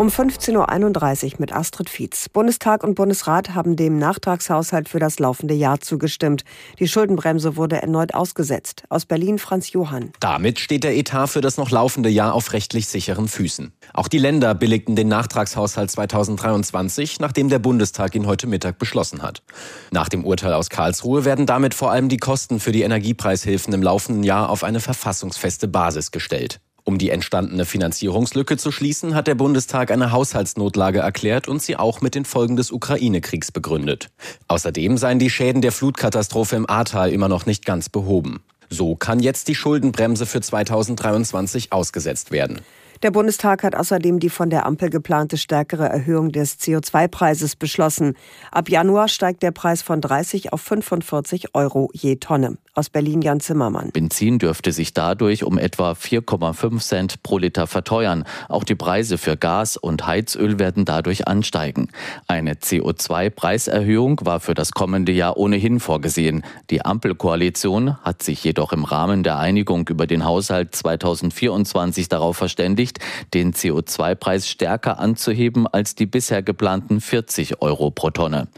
Um 15.31 Uhr mit Astrid Fietz. Bundestag und Bundesrat haben dem Nachtragshaushalt für das laufende Jahr zugestimmt. Die Schuldenbremse wurde erneut ausgesetzt. Aus Berlin Franz Johann. Damit steht der Etat für das noch laufende Jahr auf rechtlich sicheren Füßen. Auch die Länder billigten den Nachtragshaushalt 2023, nachdem der Bundestag ihn heute Mittag beschlossen hat. Nach dem Urteil aus Karlsruhe werden damit vor allem die Kosten für die Energiepreishilfen im laufenden Jahr auf eine verfassungsfeste Basis gestellt. Um die entstandene Finanzierungslücke zu schließen, hat der Bundestag eine Haushaltsnotlage erklärt und sie auch mit den Folgen des Ukraine-Kriegs begründet. Außerdem seien die Schäden der Flutkatastrophe im Ahrtal immer noch nicht ganz behoben. So kann jetzt die Schuldenbremse für 2023 ausgesetzt werden. Der Bundestag hat außerdem die von der Ampel geplante stärkere Erhöhung des CO2-Preises beschlossen. Ab Januar steigt der Preis von 30 auf 45 Euro je Tonne. Aus Berlin Jan Zimmermann. Benzin dürfte sich dadurch um etwa 4,5 Cent pro Liter verteuern. Auch die Preise für Gas und Heizöl werden dadurch ansteigen. Eine CO2-Preiserhöhung war für das kommende Jahr ohnehin vorgesehen. Die Ampelkoalition hat sich jedoch im Rahmen der Einigung über den Haushalt 2024 darauf verständigt, den CO2-Preis stärker anzuheben als die bisher geplanten 40 Euro pro Tonne.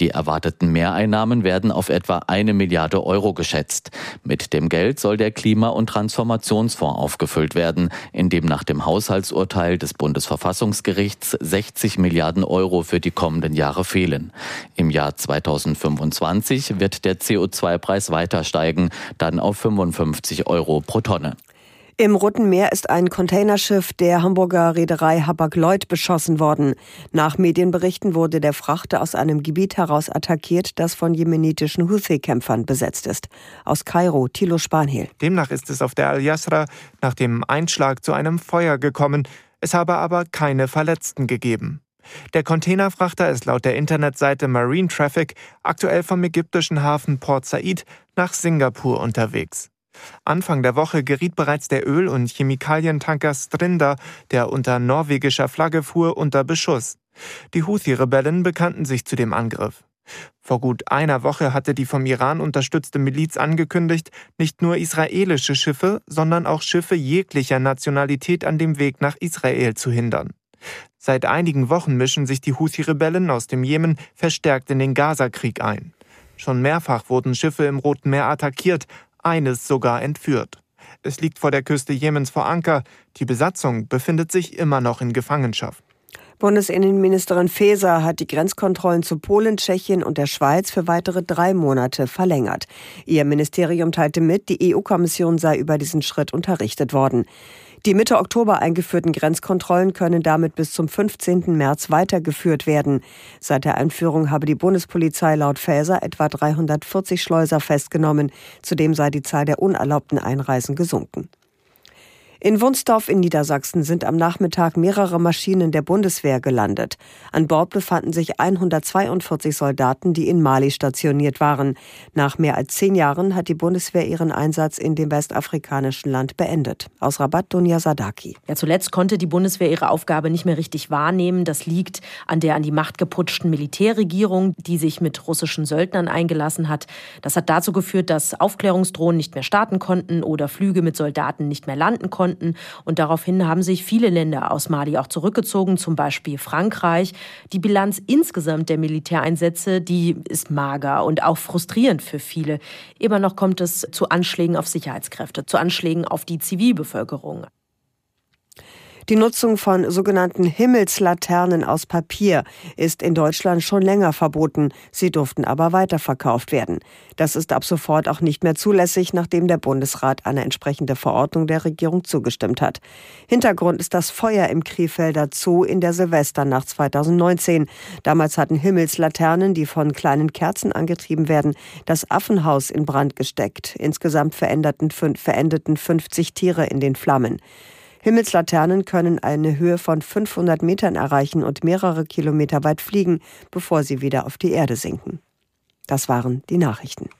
Die erwarteten Mehreinnahmen werden auf etwa eine Milliarde Euro geschätzt geschätzt. Mit dem Geld soll der Klima- und Transformationsfonds aufgefüllt werden, in dem nach dem Haushaltsurteil des Bundesverfassungsgerichts 60 Milliarden Euro für die kommenden Jahre fehlen. Im Jahr 2025 wird der CO2-Preis weiter steigen, dann auf 55 Euro pro Tonne. Im Roten Meer ist ein Containerschiff der Hamburger Reederei Hapag-Lloyd beschossen worden. Nach Medienberichten wurde der Frachter aus einem Gebiet heraus attackiert, das von jemenitischen Houthi-Kämpfern besetzt ist. Aus Kairo, Thilo Spanhiel. Demnach ist es auf der Al-Yasra nach dem Einschlag zu einem Feuer gekommen. Es habe aber keine Verletzten gegeben. Der Containerfrachter ist laut der Internetseite Marine Traffic aktuell vom ägyptischen Hafen Port Said nach Singapur unterwegs. Anfang der Woche geriet bereits der Öl- und Chemikalientanker Strinda, der unter norwegischer Flagge fuhr, unter Beschuss. Die Houthi-Rebellen bekannten sich zu dem Angriff. Vor gut einer Woche hatte die vom Iran unterstützte Miliz angekündigt, nicht nur israelische Schiffe, sondern auch Schiffe jeglicher Nationalität an dem Weg nach Israel zu hindern. Seit einigen Wochen mischen sich die Houthi-Rebellen aus dem Jemen verstärkt in den Gaza-Krieg ein. Schon mehrfach wurden Schiffe im Roten Meer attackiert, eines sogar entführt. Es liegt vor der Küste Jemens vor Anker. Die Besatzung befindet sich immer noch in Gefangenschaft. Bundesinnenministerin Faeser hat die Grenzkontrollen zu Polen, Tschechien und der Schweiz für weitere drei Monate verlängert. Ihr Ministerium teilte mit, die EU-Kommission sei über diesen Schritt unterrichtet worden. Die Mitte Oktober eingeführten Grenzkontrollen können damit bis zum 15. März weitergeführt werden. Seit der Einführung habe die Bundespolizei laut Faeser etwa 340 Schleuser festgenommen. Zudem sei die Zahl der unerlaubten Einreisen gesunken. In Wunsdorf in Niedersachsen sind am Nachmittag mehrere Maschinen der Bundeswehr gelandet. An Bord befanden sich 142 Soldaten, die in Mali stationiert waren. Nach mehr als zehn Jahren hat die Bundeswehr ihren Einsatz in dem westafrikanischen Land beendet. Aus Rabat Dunja Sadaki. Ja, zuletzt konnte die Bundeswehr ihre Aufgabe nicht mehr richtig wahrnehmen. Das liegt an der an die Macht geputschten Militärregierung, die sich mit russischen Söldnern eingelassen hat. Das hat dazu geführt, dass Aufklärungsdrohnen nicht mehr starten konnten oder Flüge mit Soldaten nicht mehr landen konnten konnten. Und daraufhin haben sich viele Länder aus Mali auch zurückgezogen, zum Beispiel Frankreich. Die Bilanz insgesamt der Militäreinsätze, die ist mager und auch frustrierend für viele. Immer noch kommt es zu Anschlägen auf Sicherheitskräfte, zu Anschlägen auf die Zivilbevölkerung. Die Nutzung von sogenannten Himmelslaternen aus Papier ist in Deutschland schon länger verboten. Sie durften aber weiterverkauft werden. Das ist ab sofort auch nicht mehr zulässig, nachdem der Bundesrat eine entsprechende Verordnung der Regierung zugestimmt hat. Hintergrund ist das Feuer im Krefelder Zoo in der Silvesternacht 2019. Damals hatten Himmelslaternen, die von kleinen Kerzen angetrieben werden, das Affenhaus in Brand gesteckt. Insgesamt verendeten 50 Tiere in den Flammen. Himmelslaternen können eine Höhe von 500 Metern erreichen und mehrere Kilometer weit fliegen, bevor sie wieder auf die Erde sinken. Das waren die Nachrichten.